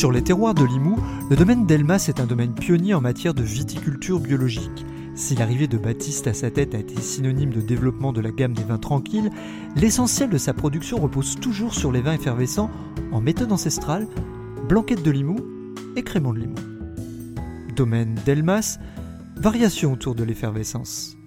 Sur les terroirs de Limoux, le domaine d'Elmas est un domaine pionnier en matière de viticulture biologique. Si l'arrivée de Baptiste à sa tête a été synonyme de développement de la gamme des vins tranquilles, l'essentiel de sa production repose toujours sur les vins effervescents en méthode ancestrale, blanquette de Limoux et crémant de Limoux. Domaine d'Elmas, variation autour de l'effervescence.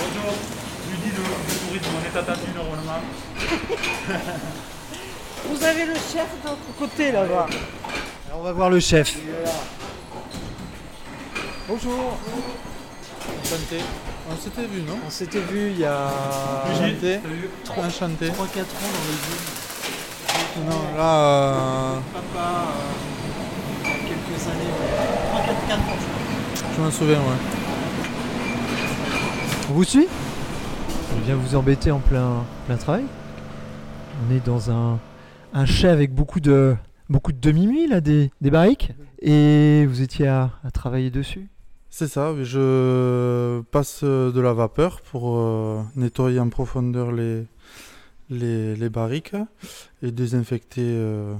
Bonjour, Rudy de, de tourisme, on est attendu normalement. Vous avez le chef de l'autre côté là-bas. Alors on va voir le chef. Bonjour. Enchanté. On s'était vu, non On s'était vu il y a Enchanté. Trois- Enchanté. 3-4 ans dans les villes. Non, là, euh, Papa, euh, il y a quelques années, 3-4 ans. je m'en souviens, ouais. On vous suit Je viens vous embêter en plein, plein travail. On est dans un, un chai avec beaucoup de, beaucoup de demi-muit, là, des, barriques. Et vous étiez à, travailler dessus C'est ça, je passe euh, de la vapeur pour euh, nettoyer en profondeur les, les, barriques et désinfecter euh,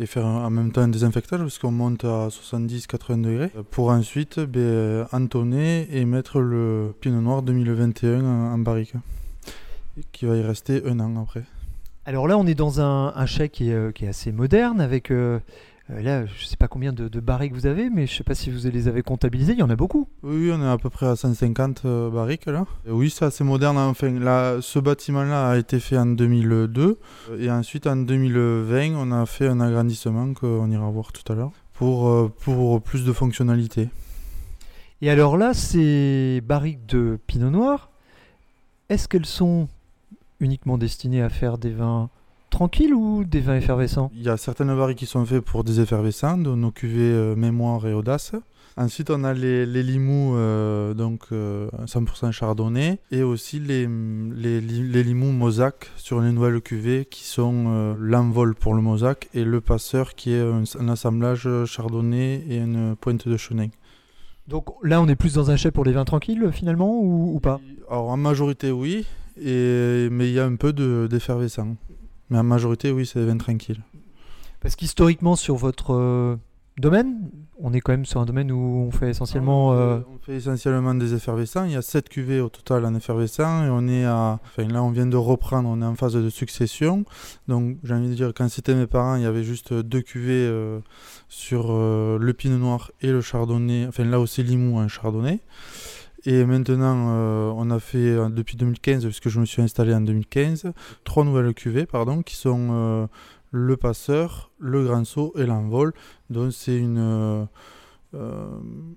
et faire en même temps un désinfectage parce qu'on monte à 70-80 degrés pour ensuite ben, entonner et mettre le pinot noir 2021 en, en barrique qui va y rester un an après. Alors là, on est dans un, un chai qui est, euh, qui est assez moderne, avec euh, euh, là, je sais pas combien de, de barriques vous avez, mais je sais pas si vous les avez comptabilisées. Il y en a beaucoup. Oui, on est à peu près à 150 euh, barriques là. Et oui, c'est assez moderne. Enfin, là, ce bâtiment-là a été fait en 2002 euh, et ensuite en 2020, on a fait un agrandissement qu'on ira voir tout à l'heure pour, pour plus de fonctionnalités. Et alors là, ces barriques de pinot noir, est-ce qu'elles sont uniquement destinées à faire des vins tranquilles ou des vins effervescents? Il y a certaines barriques qui sont faites pour des effervescents, nos cuvées euh, mémoire et audace. Ensuite, on a les, les limous, euh, donc euh, 100% chardonnay, et aussi les, les, li- les limous mosaque sur les nouvelles cuvées qui sont euh, l'envol pour le mosaque et le passeur qui est un, un assemblage chardonnay et une pointe de chenin. Donc là, on est plus dans un chai pour les vins tranquilles finalement ou, ou pas? Alors en majorité, oui, et, mais il y a un peu de- d'effervescent. Mais en majorité, oui, c'est des vins tranquilles. Parce qu'historiquement, sur votre euh, domaine, on est quand même sur un domaine où on fait essentiellement. on, euh, fait, on fait essentiellement des effervescents. Il y a 7 cuvées au total en effervescent et on est à. Enfin, là, on vient de reprendre, on est en phase de succession. Donc, j'ai envie de dire, quand c'était mes parents, il y avait juste deux cuvées euh, sur le pinot noir et le chardonnay. Enfin, là aussi, Limoux, un chardonnay. Et maintenant, euh, on a fait euh, depuis 2015, puisque je me suis installé en 2015, trois nouvelles cuvées, pardon, qui sont euh, le passeur, le grand saut et l'envol. Donc, c'est une.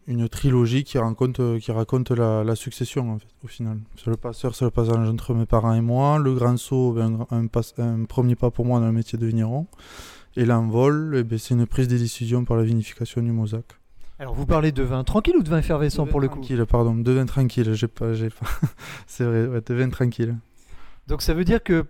une trilogie qui raconte, qui raconte la, succession en fait, au final. C'est le passeur, c'est le passage entre mes parents et moi. Le grand saut, ben, un premier pas pour moi dans le métier de vigneron. Et l'envol, eh ben, c'est une prise de décision par la vinification du mosaque. Alors, vous parlez de vin tranquille ou de vin effervescent pour le coup Tranquille, pardon, de vin tranquille, j'ai pas, j'ai pas. c'est vrai, ouais, de vin tranquille. Donc ça veut dire que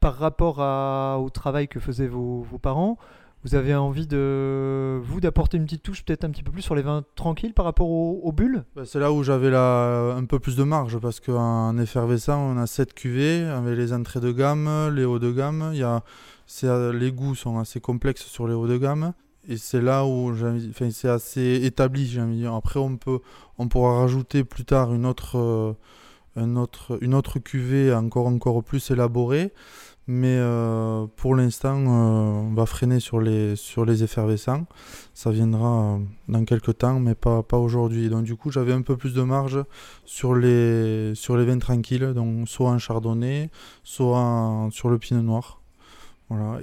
par rapport à- au travail que faisaient vos, vos parents, vous avez envie de vous d'apporter une petite touche peut-être un petit peu plus sur les vins tranquilles par rapport aux, aux bulles? Bah, c'est là où j'avais un peu plus de marge parce qu'en effervescent, on a 7 cuvées avec les entrées de gamme, les hauts de gamme. Il y a, c'est, les goûts sont assez complexes sur les hauts de gamme. Et c'est là où enfin, c'est assez établi, j'ai envie de dire. Après, on, peut, on pourra rajouter plus tard une autre, euh, autre, une autre cuvée encore, encore plus élaborée. Mais euh, pour l'instant, euh, on va freiner sur les, sur les effervescents. Ça viendra euh, dans quelques temps, mais pas, pas aujourd'hui. Donc du coup, j'avais un peu plus de marge sur les, sur les vins tranquilles, donc soit en chardonnay, soit sur le pinot noir.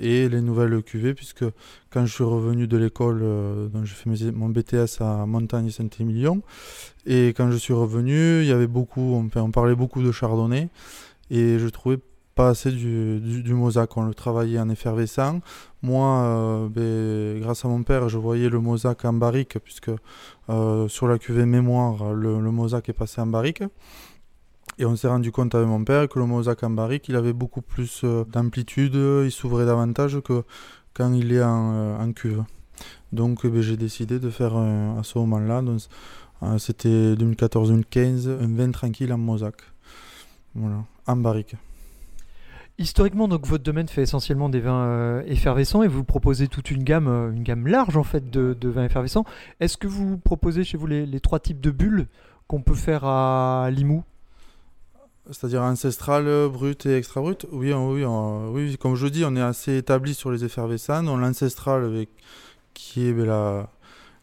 Et les nouvelles cuvées, puisque quand je suis revenu de l'école, euh, j'ai fait mon BTS à Montagne Saint-Émilion, et quand je suis revenu, il y avait beaucoup, on, parlait beaucoup de chardonnay, et je trouvais pas assez du, du, du Mosaque. On le travaillait en effervescent. Moi, euh, ben, grâce à mon père, je voyais le Mosaque en barrique, puisque euh, sur la cuvée mémoire, le, le Mosaque est passé en barrique. Et on s'est rendu compte avec mon père que le Mosaque en barrique, il avait beaucoup plus euh, d'amplitude, il s'ouvrait davantage que quand il est en, euh, cuve. Donc eh ben, j'ai décidé de faire euh, à ce moment-là, euh, c'était 2014-2015, un vin tranquille en Mosaque. Voilà, en barrique. Historiquement, donc votre domaine fait essentiellement des vins euh, effervescents et vous proposez toute une gamme, euh, une gamme large en fait de, de vins effervescents. Est-ce que vous proposez chez vous les, les trois types de bulles qu'on peut faire à Limoux? C'est-à-dire ancestral, euh, brut et extra brut Oui, on- oui, on- oui, comme je dis, on est assez établi sur les effervescents. On a l'ancestral avec qui est ben,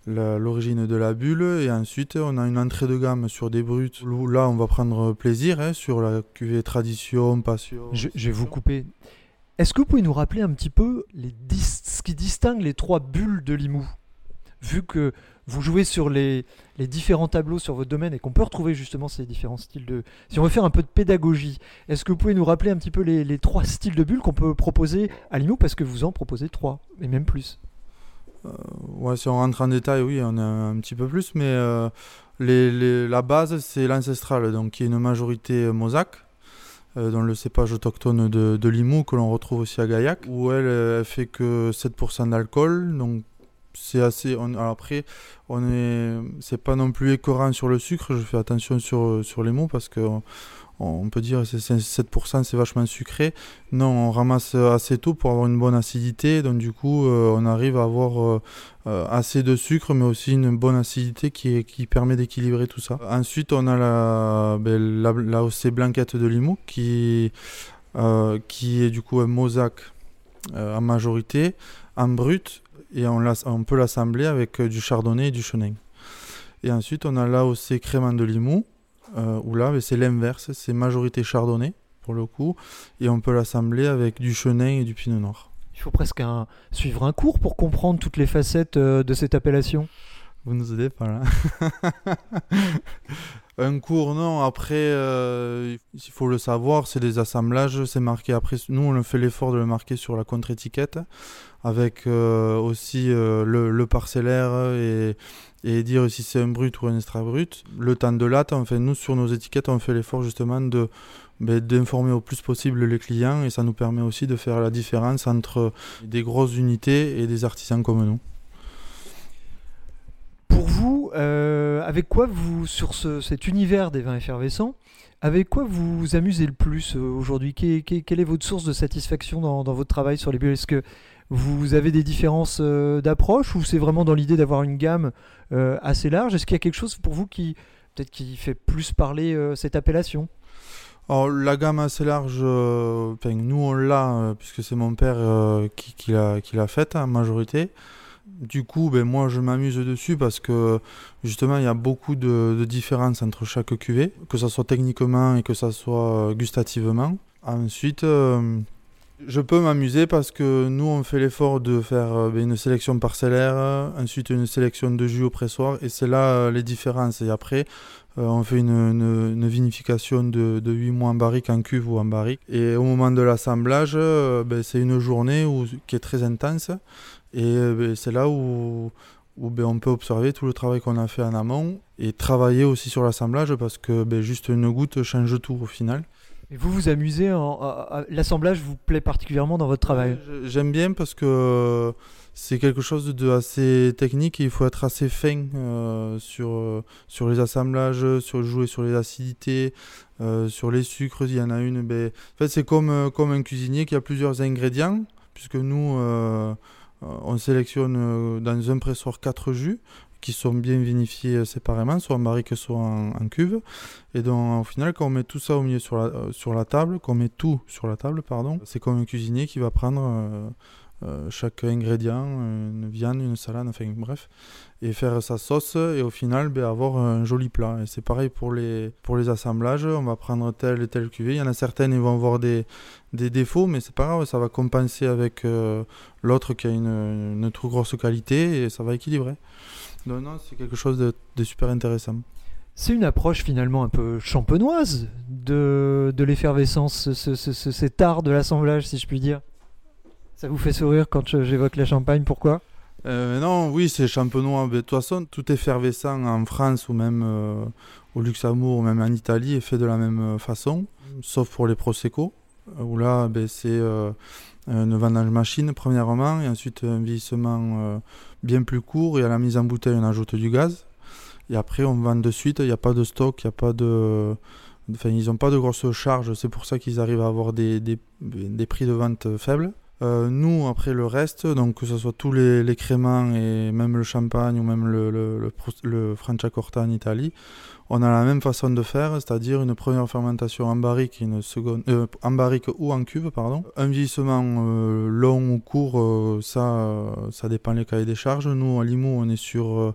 la- l'origine de la bulle. Et ensuite, on a une entrée de gamme sur des bruts. où Là, on va prendre plaisir hein, sur la cuvée tradition, passion. je, je vais vous couper. Est-ce que vous pouvez nous rappeler un petit peu les dis- ce qui distingue les trois bulles de Limoux? Vu que vous jouez sur les, différents tableaux sur votre domaine et qu'on peut retrouver justement ces différents styles de... Si on veut faire un peu de pédagogie, est-ce que vous pouvez nous rappeler un petit peu les, trois styles de bulles qu'on peut proposer à Limoux Parce que vous en proposez trois, et même plus? Ouais, si on rentre en détail, oui, on a un petit peu plus, mais euh, la base, c'est l'ancestral, donc qui est une majorité euh, mosaque, euh, dans le cépage autochtone de, de Limoux, que l'on retrouve aussi à Gaillac, où elle, euh, elle fait que 7% d'alcool, donc c'est assez. Après, on est, c'est pas non plus écœurant sur le sucre, je fais attention sur, sur les mots parce que. on- peut dire c'est 7%, c'est vachement sucré. Non, on ramasse assez tôt pour avoir une bonne acidité. Donc du coup, euh, on arrive à avoir euh, euh, assez de sucre, mais aussi une bonne acidité qui, permet d'équilibrer tout ça. Ensuite, on a la, ben, la, Blanquette de Limoux, qui, qui est du coup un mosaque en majorité, en brut, et on, peut l'assembler avec euh, du chardonnay et du chenin. Et ensuite, on a la OC Crément de Limoux, euh, où là, c'est l'inverse, c'est majorité chardonnay, pour le coup, et on peut l'assembler avec du chenin et du pinot noir. Il faut presque un- suivre un cours pour comprendre toutes les facettes euh, de cette appellation? Vous nous aidez pas là Un cours, non. Après, euh, il faut le savoir, c'est des assemblages, c'est marqué. Après, nous, on fait l'effort de le marquer sur la contre-étiquette, avec euh, aussi euh, le, parcellaire et, et dire si c'est un brut ou un extra brut. Le temps de latte, enfin, nous, sur nos étiquettes, on fait l'effort justement de ben, d'informer au plus possible les clients et ça nous permet aussi de faire la différence entre des grosses unités et des artisans comme nous. Pour vous, euh, avec quoi vous, sur ce- cet univers des vins effervescents, avec quoi vous amusez le plus euh, aujourd'hui? Quelle, est votre source de satisfaction dans, votre travail sur les bulles Est-ce que vous avez des différences euh, d'approche ou c'est vraiment dans l'idée d'avoir une gamme assez large? Est-ce qu'il y a quelque chose pour vous qui peut-être qui fait plus parler cette appellation? La gamme assez large, nous on l'a, puisque c'est mon père qui, qui l'a faite en majorité. Du coup, ben, moi je m'amuse dessus parce que justement il y a beaucoup de, différences entre chaque cuvée, que ce soit techniquement et que ce soit euh, gustativement. Ensuite, euh, je peux m'amuser parce que nous on fait l'effort de faire euh, ben, une sélection parcellaire, ensuite une sélection de jus au pressoir, et c'est là les différences. Et après, on fait une, vinification de, de 8 mois en barrique, en cuve ou en barrique. Et au moment de l'assemblage, ben, c'est une journée qui est très intense. Et euh, ben, c'est là où, où ben, on peut observer tout le travail qu'on a fait en amont et travailler aussi sur l'assemblage parce que ben, juste une goutte change tout au final. Et vous vous amusez en, L'assemblage vous plaît particulièrement dans votre travail? J'aime bien parce que c'est quelque chose de assez technique et il faut être assez fin euh, sur, sur les assemblages, sur jouer sur les acidités, euh, sur les sucres. Il y en a une. Ben, en fait, c'est comme, comme un cuisinier qui a plusieurs ingrédients, puisque nous, euh, on sélectionne euh, dans un pressoir quatre jus qui sont bien vinifiés euh, séparément, soit en barrique, soit en, cuve. Et donc, au final, quand on met tout ça au milieu sur la, euh, sur la table, met tout sur la table, pardon, c'est comme un cuisinier qui va prendre euh, chaque ingrédient, une viande, une salade, enfin bref, et faire sa sauce et au final ben, avoir un joli plat. Et c'est pareil pour les, pour les assemblages, on va prendre telle et telle cuvée. Il y en a certaines qui vont avoir des, des défauts, mais c'est pas grave, ça va compenser avec euh, l'autre qui a une, une trop grosse qualité et ça va équilibrer. Non, non, c'est quelque chose de, super intéressant. C'est une approche finalement un peu champenoise de, de l'effervescence, ce, ce- ce- cet art de l'assemblage, si je puis dire. Ça vous fait sourire quand j'évoque la Champagne, pourquoi? Euh, non, oui, c'est champenois. De toute façon, tout effervescent en France ou même euh, au Luxembourg ou même en Italie est fait de la même euh, façon, sauf pour les Prosecco, où là, ben, c'est euh, une vendange machine premièrement, et ensuite un vieillissement bien plus court, et à la mise en bouteille, on ajoute du gaz. Et après, on vend de suite, il n'y a pas de stock, il n'y a pas de... Enfin, ils n'ont pas de grosses charges, c'est pour ça qu'ils arrivent à avoir des, des prix de vente faibles. Euh, nous, après le reste, donc que ce soit tous les, les créments et même le champagne ou même le, le, le, le Franciacorta en Italie, on a la même façon de faire, c'est-à-dire une première fermentation en barrique, une seconde, euh, en barrique ou en cuve, pardon. Un vieillissement euh, long ou court, euh, ça, euh, ça dépend les cahiers des charges. Nous, à Limoux, on est sur euh,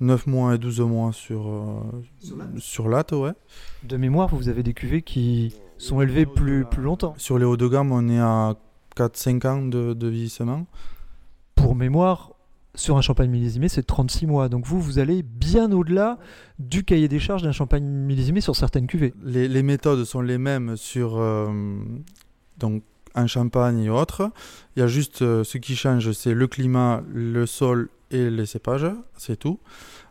9 mois et 12 mois sur, euh, sur latte, ouais. De mémoire, vous avez des cuvées qui sont élevées plus, plus longtemps. Sur les hauts de gamme, on est à 4-5 ans de, de vieillissement. Pour mémoire, sur un champagne millésimé, c'est 36 mois. Donc vous, vous allez bien au-delà du cahier des charges d'un champagne millésimé sur certaines cuvées. Les, les méthodes sont les mêmes sur euh, donc en Champagne et autres. Il y a juste euh, ce qui change, c'est le climat, le sol et les cépages, c'est tout.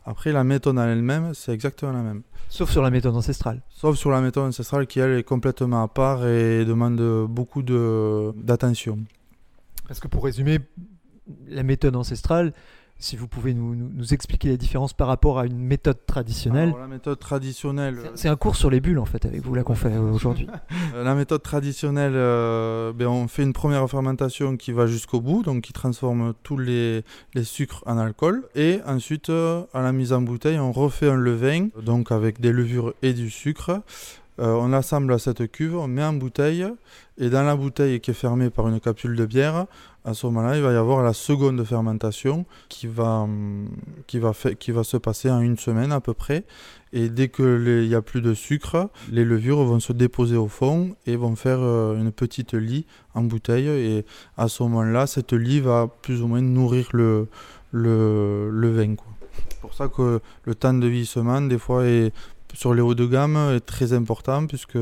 Après, la méthode en elle-même, c'est exactement la même. Sauf sur la méthode ancestrale. Sauf sur la méthode ancestrale qui, elle, est complètement à part et demande beaucoup de- d'attention. Parce que pour résumer, la méthode ancestrale, si vous pouvez nous, nous- nous expliquer la différence par rapport à une méthode traditionnelle. Alors, la méthode traditionnelle, C'est- un cours sur les bulles en fait avec vous là qu'on fait euh, aujourd'hui. Euh, La méthode traditionnelle, euh, ben, on fait une première fermentation qui va jusqu'au bout, donc qui transforme tous les, les sucres en alcool. Et ensuite, euh, à la mise en bouteille, on refait un levain, donc avec des levures et du sucre. Euh, on assemble à cette cuve, on met en bouteille, et dans la bouteille qui est fermée par une capsule de bière, à ce moment-là, il va y avoir la seconde fermentation qui va, hum, qui va, qui va se passer en une semaine à peu près. Et dès qu'il n'y a plus de sucre, les levures vont se déposer au fond et vont faire euh, une petite lie en bouteille. Et à ce moment-là, cette lie va plus ou moins nourrir le, le, vin. C'est pour ça que le temps de vieillissement, des fois, est, sur les hauts de gamme, est très important, puisque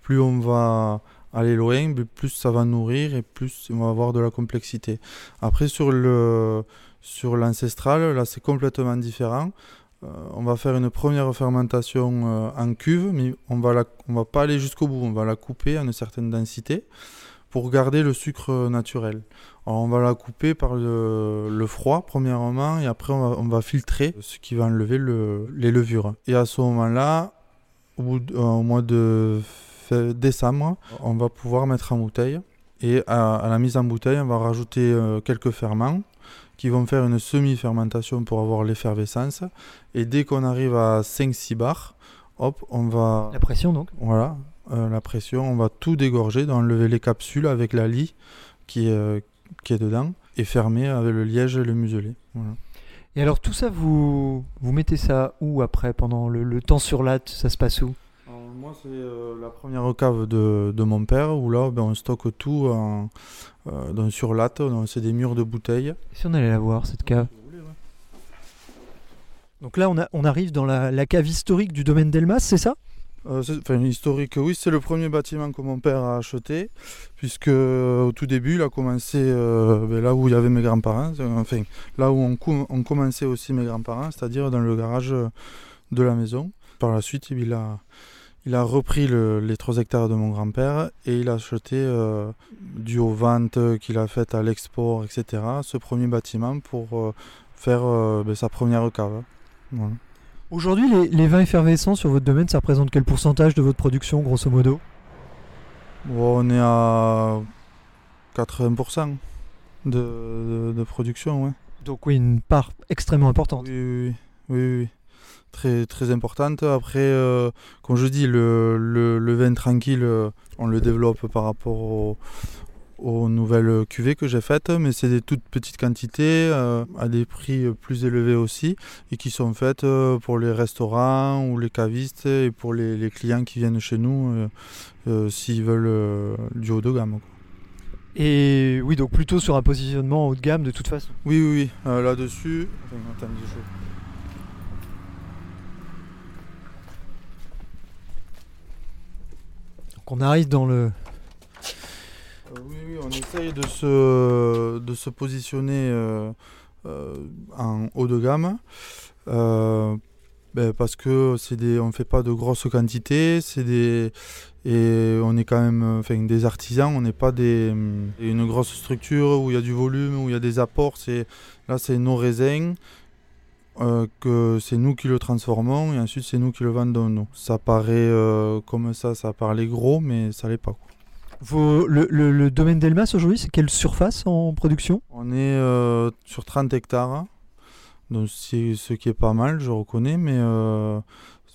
plus on va aller loin, plus ça va nourrir et plus on va avoir de la complexité. Après, sur le sur l'ancestral, là, c'est complètement différent. Euh, on va faire une première fermentation euh, en cuve, mais on va on va pas aller jusqu'au bout. On va la couper à une certaine densité pour garder le sucre naturel. Alors on va la couper par le, le froid premièrement et après on va, on va filtrer ce qui va enlever le- les levures. Et à ce moment-là, au, au mois de décembre, on va pouvoir mettre en bouteille. Et à, à la mise en bouteille, on va rajouter euh, quelques ferments qui vont faire une semi-fermentation pour avoir l'effervescence. Et dès qu'on arrive à 5-6 bars, hop, on va... La pression donc. Voilà, euh, la pression, on va tout dégorger, d'enlever les capsules avec la lie qui est, euh, qui est dedans et fermer avec le liège et le muselet. Voilà. Et alors tout ça, vous, vous mettez ça où après Pendant le, le temps sur latte, ça se passe où? Moi, c'est euh, la première cave de, de mon père où là, ben, on stocke tout en, euh, dans, sur latte, c'est des murs de bouteilles. Et Si on allait la voir, cette cave Donc là, on, a, on arrive dans la, la cave historique du domaine d'Elmas, c'est ça? Euh, enfin, historique, oui, c'est le premier bâtiment que mon père a acheté, puisque au tout début, il a commencé ben, là où il y avait mes grands-parents, enfin, là où on, com- on commençait aussi mes grands-parents, c'est-à-dire dans le garage de la maison. Par la suite, il a, il a repris le- les 3 hectares de mon grand-père et il a acheté, euh, dû aux ventes qu'il a faites à l'export, etc., ce premier bâtiment pour euh, faire euh, ben, sa première cave. Voilà. Aujourd'hui, les, les vins effervescents sur votre domaine, ça représente quel pourcentage de votre production, grosso modo? Bon, on est à 80% de, de, de production, ouais. Donc oui, une part extrêmement importante. Oui, oui, oui, oui, oui, oui. Très, très importante. Après, euh, comme je dis, le, le, le vin tranquille, euh, on le développe par rapport au, aux nouvelles cuvées que j'ai faites, mais c'est des toutes petites quantités euh, à des prix plus élevés aussi et qui sont faites euh, pour les restaurants ou les cavistes et pour les, les clients qui viennent chez nous euh, s'ils veulent du haut de gamme. quoi. Et oui, donc plutôt sur un positionnement haut de gamme de toute façon. Oui, oui, oui. Là-dessus. Attends, attendez, je- Donc on arrive dans le. Euh, oui, oui, on essaye de se, de se positionner euh, euh, en haut de gamme. ben, parce que c'est des, on ne fait pas de grosses quantités, c'est des, et on est quand même enfin, des artisans, on n'est pas des, une grosse structure où il y a du volume, où il y a des apports. C'est, là, c'est nos raisins, euh, que c'est nous qui le transformons et ensuite c'est nous qui le vendons. nous. Ça paraît euh, comme ça, ça paraît gros, mais ça l'est pas. quoi. Vos- le, le- le domaine d'Elmas aujourd'hui, c'est quelle surface en production? On est euh, sur 30 hectares, donc c'est ce qui est pas mal, je reconnais, mais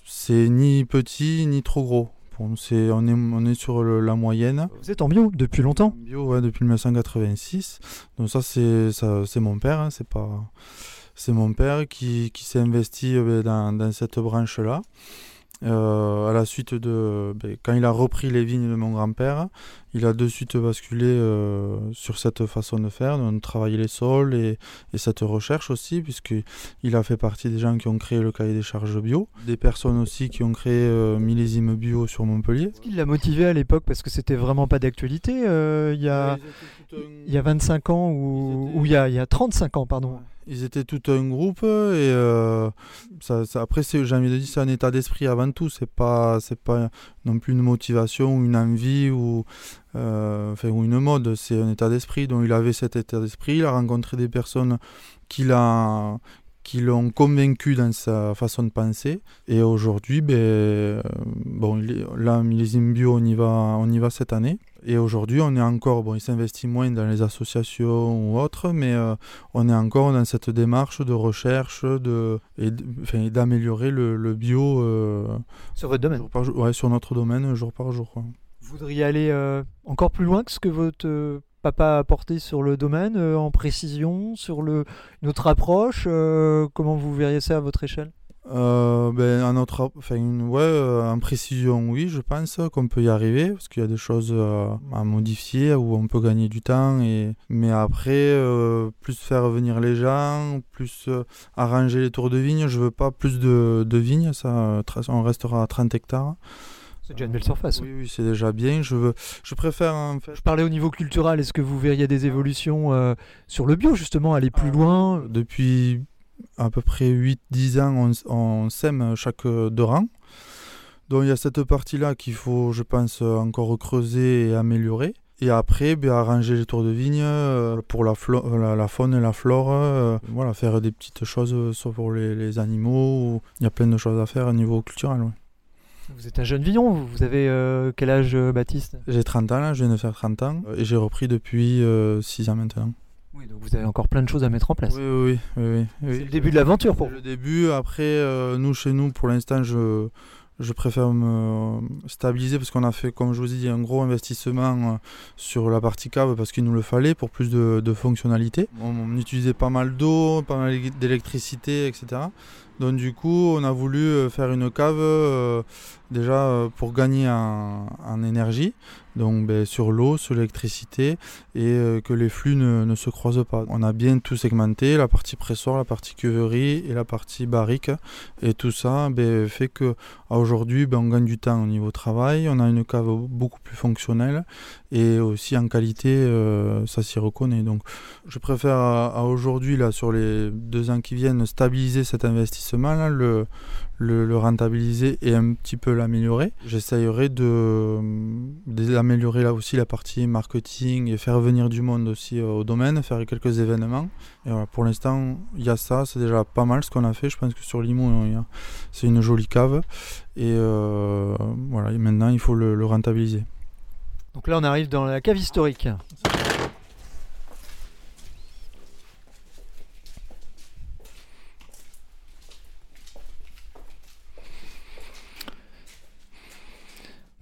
c'est ni petit ni trop gros. On, est, on est sur le- la moyenne. Vous êtes en bio depuis longtemps? Bio, ouais, depuis 1986. Donc ça, c'est, ça, c'est mon père, hein, c'est pas, c'est mon père qui, s'est investi euh, ben, dans, dans cette branche-là. Euh, à la suite de ben, quand il a repris les vignes de mon grand-père, il a de suite basculé euh, sur cette façon de faire, de travailler les sols et, et cette recherche aussi, puisqu'il a fait partie des gens qui ont créé le cahier des charges bio, des personnes aussi qui ont créé euh, millésime bio sur Montpellier. Qu'est-ce qui l'a motivé à l'époque Parce que c'était vraiment pas d'actualité euh, il, y a, il y a 25 ans ou, il, y a, il y a 35 ans, pardon. Ils étaient tout un groupe et euh, ça, ça- après c'est j'ai envie de dire c'est un état d'esprit avant tout c'est pas c'est pas non plus une motivation ou une envie ou enfin ou une mode c'est un état d'esprit donc il avait cet état d'esprit il a rencontré des personnes qui l'ont convaincu dans sa façon de penser et aujourd'hui ben euh, bon il est- là millésime bio on y va on y va cette année et aujourd'hui on est encore bon il s'investit moins dans les associations ou autres mais euh, on est encore dans cette démarche de recherche de, et d'améliorer le, le bio euh, Sur votre domaine. jour par jour, ouais, sur notre domaine jour par jour. quoi. Voudriez aller euh, encore plus loin que ce que votre euh, papa a apporté sur le domaine, euh, en précision, sur le, une autre approche Comment vous verriez ça à votre échelle? Ben, en, autre, enfin, en précision, oui, je pense qu'on peut y arriver parce qu'il y a des choses à modifier où on peut gagner du temps. Et... Mais après, plus faire venir les gens, plus arranger les tours de vignes. Je veux pas plus de, de vignes, ça, on restera à 30 hectares. C'est déjà une belle surface. Oui, oui, c'est déjà bien. Je, veux, je préfère en fait. Je parlais au niveau culturel, est-ce que vous verriez des évolutions euh, sur le bio, justement, aller plus loin? Depuis à peu près 8-10 ans, on, on sème chaque deux rangs. Donc il y a cette partie-là qu'il faut, je pense, encore creuser et améliorer. Et après, ben, arranger les tours de vigne euh, pour la, flo- la, la faune et la flore. euh, voilà, faire des petites choses, euh, soit pour les, les animaux. Il y a plein de choses à faire au niveau culturel. ouais. Vous êtes un jeune vigneron, vous avez euh, quel âge, euh, Baptiste? J'ai 30 ans là, je viens de faire 30 ans. Et j'ai repris depuis 6 ans maintenant. Oui, donc vous avez encore plein de choses à mettre en place. Oui, oui, oui. oui, oui, oui. C'est le début de l'aventure pour vous. le début. Après, euh, nous, chez nous, pour l'instant, je, je préfère me stabiliser parce qu'on a fait, comme je vous ai dit, un gros investissement euh, sur la partie cave parce qu'il nous le fallait pour plus de, de fonctionnalités. On, on utilisait pas mal d'eau, pas mal d'électricité, etc. Donc du coup, on a voulu euh, faire une cave euh, déjà euh, pour gagner en, en énergie, donc ben, sur l'eau, sur l'électricité, et euh, que les flux ne, se croisent pas. On a bien tout segmenté, la partie pressoir, la partie cuverie et la partie barrique, et tout ça ben, fait que aujourd'hui, ben, on gagne du temps au niveau travail, on a une cave beaucoup plus fonctionnelle, et aussi en qualité, euh, ça s'y reconnaît. Donc je préfère aujourd'hui, sur les deux ans qui viennent, stabiliser cet investissement, le, le rentabiliser et un petit peu l'améliorer. J'essayerai de, d'améliorer là aussi la partie marketing et faire venir du monde aussi euh, au domaine, faire quelques événements. Et voilà, pour l'instant, il y a ça, c'est déjà pas mal ce qu'on a fait. Je pense que sur Limoux, c'est une jolie cave. Et euh, voilà, et maintenant, il faut le, le rentabiliser. Donc là, on arrive dans la cave historique.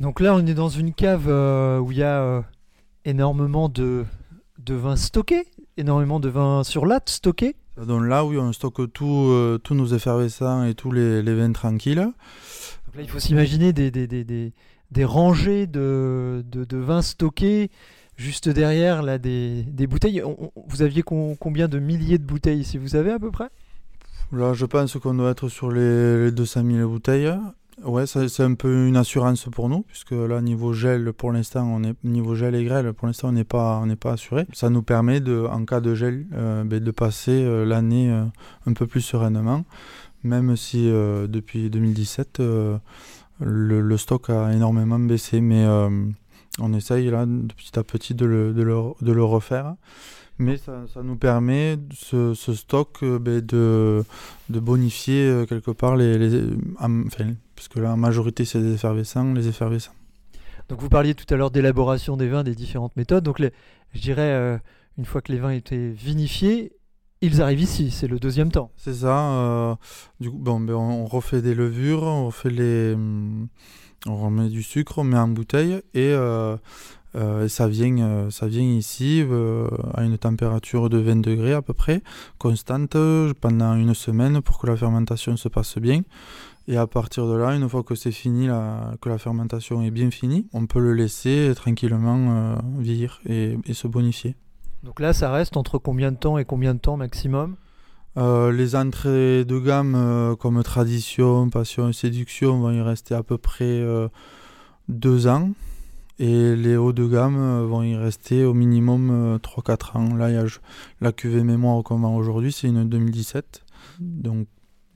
Donc là, on est dans une cave euh, où il y a euh, énormément de, de vin stocké, énormément de vin sur latte stocké. Donc là, oui, on stocke tout, euh, tous nos effervescents et tous les, les vins tranquilles. Donc là, il faut s'imaginer des, des, des, des, rangées de, de, de vins stockés juste derrière là, des, des bouteilles. On- on- vous aviez con- combien de milliers de bouteilles ici Vous savez à peu près? Là, je pense qu'on doit être sur les, les 200 000 bouteilles. Ouais, c'est un peu une assurance pour nous, puisque là, niveau gel, pour l'instant, on est niveau gel et grêle, pour l'instant, on n'est pas, on n'est pas assuré. Ça nous permet de, en cas de gel, euh, ben, de passer euh, l'année euh, un peu plus sereinement, même si depuis 2017, euh, le, stock a énormément baissé, mais on essaye là, de petit à petit, de le, de le, de le refaire. Mais ça, ça nous permet, ce, ce stock, euh, ben, de, de bonifier euh, quelque part les, les en- enfin, parce que là en majorité c'est des effervescents, les effervescents. Donc vous parliez tout à l'heure d'élaboration des vins, des différentes méthodes. Donc les- je dirais, euh, une fois que les vins étaient vinifiés, ils arrivent ici, c'est le deuxième temps. C'est ça. euh, du coup, bon, ben, on refait des levures, on refait les, hum, on remet du sucre, on met en bouteille et euh, euh, ça vient, euh, ça vient ici euh, à une température de 20 degrés à peu près, constante euh, pendant une semaine pour que la fermentation se passe bien. Et à partir de là, une fois que c'est fini, la- que la fermentation est bien finie, on peut le laisser tranquillement euh, vieillir et, et se bonifier. Donc là, ça reste entre combien de temps et combien de temps maximum? Euh, les entrées de gamme euh, comme Tradition, Passion et Séduction vont y rester à peu près euh, deux ans. Et les hauts de gamme euh, vont y rester au minimum euh, 3-4 ans. Là, il y a je- la cuvée mémoire qu'on vend aujourd'hui, c'est une 2017. Donc,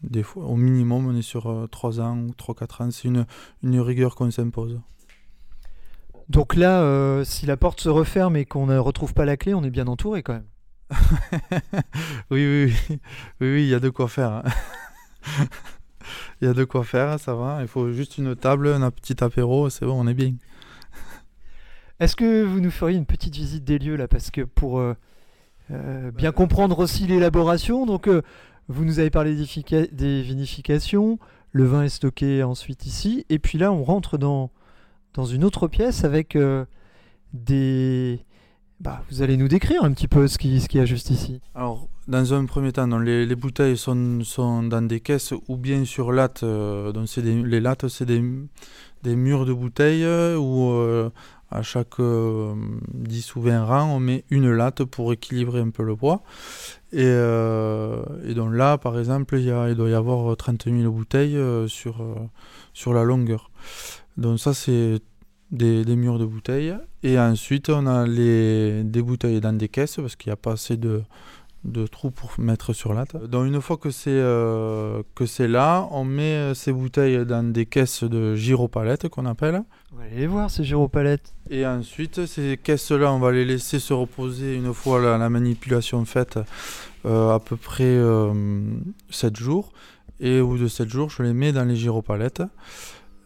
des fois, au minimum, on est sur euh, 3 ans ou 3-4 ans. C'est une, une rigueur qu'on s'impose. Donc là, euh, si la porte se referme et qu'on ne retrouve pas la clé, on est bien entouré quand même. oui, oui, oui, oui, oui, il y a de quoi faire. hein. Il y a de quoi faire, ça va. Il faut juste une table, un petit apéro, c'est bon, on est bien. Est-ce que vous nous feriez une petite visite des lieux là Parce que pour euh, euh, bien comprendre aussi l'élaboration, donc euh, vous nous avez parlé des vinifications, le vin est stocké ensuite ici, et puis là on rentre dans, dans une autre pièce avec des... Bah, vous allez nous décrire un petit peu ce qui ce qu'il y a juste ici. Alors, dans un premier temps, donc, les, les bouteilles sont, sont dans des caisses ou bien sur lattes. euh, des- les lattes, c'est des, des murs de bouteilles euh, où euh, à chaque euh, 10 ou 20 rangs, on met une latte pour équilibrer un peu le poids. Et, euh, donc là, par exemple, il, il doit y avoir 30 000 bouteilles euh, sur, euh, sur la longueur. Donc ça, c'est des, des murs de bouteilles. Et ensuite, on a les, des bouteilles dans des caisses parce qu'il n'y a pas assez de, de trous pour mettre sur latte. Donc une fois que c'est euh, que c'est là, on met euh, ces bouteilles dans des caisses de gyropalettes qu'on appelle. On va aller les voir ces gyropalettes. Et ensuite, ces caisses-là, on va les laisser se reposer une fois la, la manipulation faite, euh, à peu près euh, 7 jours. Et au bout de 7 jours, je les mets dans les gyropalettes,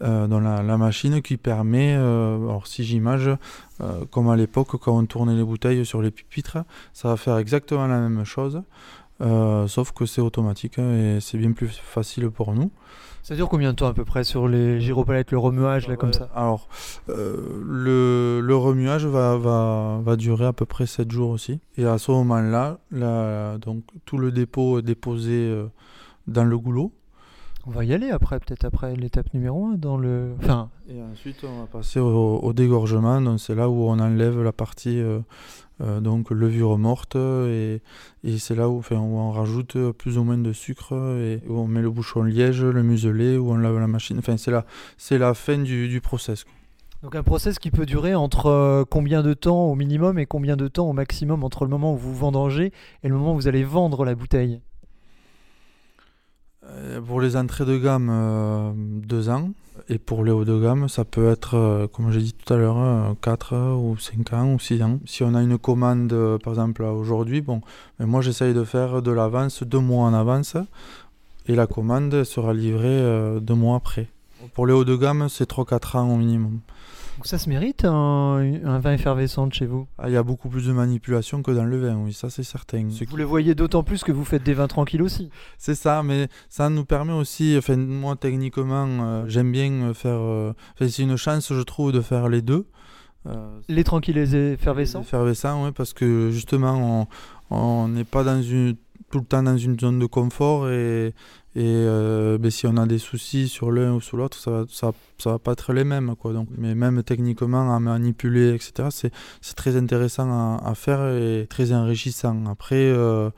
euh, dans la, la machine qui permet, euh, alors si j'image, euh, comme à l'époque quand on tournait les bouteilles sur les pupitres, ça va faire exactement la même chose, sauf que c'est automatique et c'est bien plus facile pour nous. Ça dure combien de temps à peu près sur les gyropalettes, le remuage là comme ça Alors, le, le remuage va, va, va durer à peu près 7 jours aussi. Et à ce moment-là, donc, tout le dépôt est déposé dans le goulot. On va y aller après, peut-être après l'étape numéro 1 dans le... Enfin, Et ensuite, on va passer au, au dégorgement. Donc, c'est là où on enlève la partie euh, euh, donc levure morte. Et, et c'est là où, enfin, où on rajoute plus ou moins de sucre. Et où on met le bouchon liège, le muselet, où on lave la machine. Enfin, c'est la, c'est la fin du, du process. donc un process qui peut durer entre euh, combien de temps au minimum et combien de temps au maximum entre le moment où vous vendangez et le moment où vous allez vendre la bouteille? Pour les entrées de gamme, euh, deux ans. Et pour les hauts de gamme, ça peut être, euh, comme j'ai dit tout à l'heure, 4 ou 5 ans ou 6 ans. Si on a une commande, euh, par exemple, aujourd'hui, bon, mais moi j'essaye de faire de l'avance deux mois en avance. Et la commande sera livrée euh, deux mois après. Pour les hauts de gamme, c'est 3-4 ans au minimum. Donc ça se mérite un, un vin effervescent de chez vous Ah, Il y a beaucoup plus de manipulation que dans le vin, oui, ça c'est certain. Ce Vous le voyez d'autant plus que vous faites des vins tranquilles aussi. C'est ça, mais ça nous permet aussi, enfin moi techniquement, euh, j'aime bien euh, faire, euh, c'est une chance je trouve de faire les deux. Euh, Les tranquilles et les effervescents effervescents, ouais, parce que justement, on- on n'est pas dans une, tout le temps dans une zone de confort et, et euh, ben, si on a des soucis sur l'un ou sur l'autre, ça, va- ça, ça va pas être les mêmes. Quoi, donc, mais même techniquement, à manipuler, etc., c'est, c'est très intéressant à, à faire et très enrichissant. Après, euh,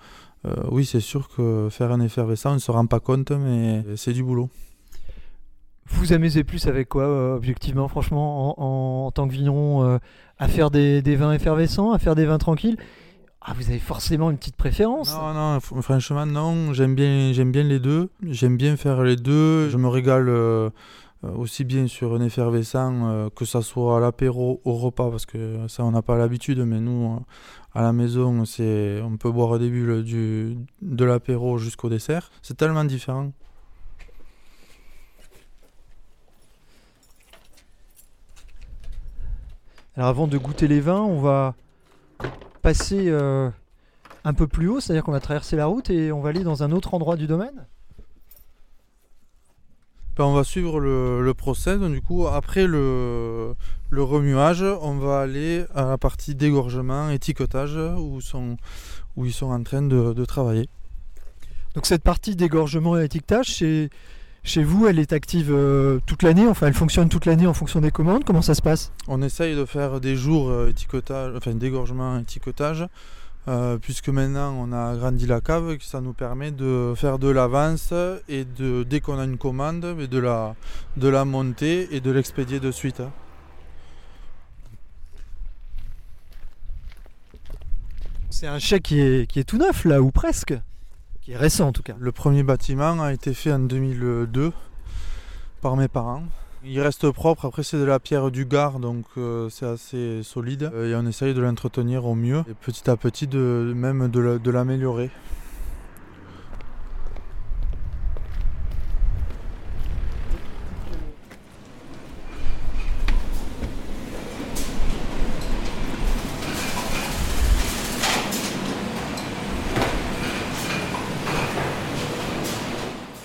euh, oui, c'est sûr que faire un effervescent, on ne se rend pas compte, mais c'est du boulot. Vous vous amusez plus avec quoi, objectivement, franchement, en, en- en tant que vigneron, à faire des, des vins effervescents, à faire des vins tranquilles? Ah, vous avez forcément une petite préférence Non, non, fr- franchement, non. J'aime bien, j'aime bien les deux. J'aime bien faire les deux. Je me régale euh, aussi bien sur un effervescent, euh, que ça soit à l'apéro, au repas, parce que ça, on n'a pas l'habitude, mais nous, euh, à la maison, c'est, on peut boire des bulles du, de l'apéro jusqu'au dessert. C'est tellement différent. Alors avant de goûter les vins, on va passer euh, un peu plus haut, c'est-à-dire qu'on va traverser la route et on va aller dans un autre endroit du domaine? Ben, on va suivre le, le process. Donc, du coup, après le, le remuage, on va aller à la partie dégorgement, étiquetage, où, sont, où ils sont en train de, de travailler. Donc cette partie d'égorgement et étiquetage, chez, chez vous, elle est active euh, toute l'année, enfin elle fonctionne toute l'année en fonction des commandes, comment ça se passe? On essaye de faire des jours euh, étiquetage, enfin dégorgement étiquetage, euh, puisque maintenant on a agrandi la cave, ça nous permet de faire de l'avance et de dès qu'on a une commande, mais de la, de la monter et de l'expédier de suite. hein. C'est un chèque qui est, qui est tout neuf là, ou presque Le premier bâtiment a été fait en 2002 par mes parents. Il reste propre, après c'est de la pierre du Gard, donc euh, c'est assez solide. Euh, et on essaye de l'entretenir au mieux, et petit à petit de, même de l'améliorer.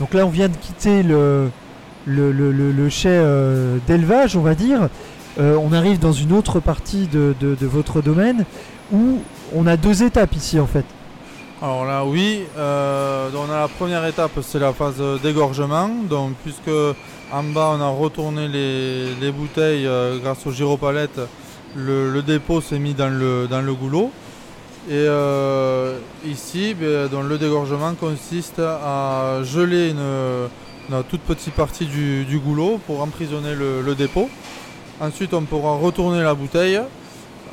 Donc là on vient de quitter le, le, chai euh, d'élevage, on va dire. Euh, on arrive dans une autre partie de, votre domaine où on a deux étapes ici en fait. Alors là, oui, euh, on a la première étape, c'est la phase d'égorgement. Donc, puisque en bas, on a retourné les, les bouteilles grâce aux gyropalettes, le, le dépôt s'est mis dans le goulot. Et euh, ici, ben, le dégorgement consiste à geler une, toute petite partie du, goulot pour emprisonner le, dépôt. Ensuite, on pourra retourner la bouteille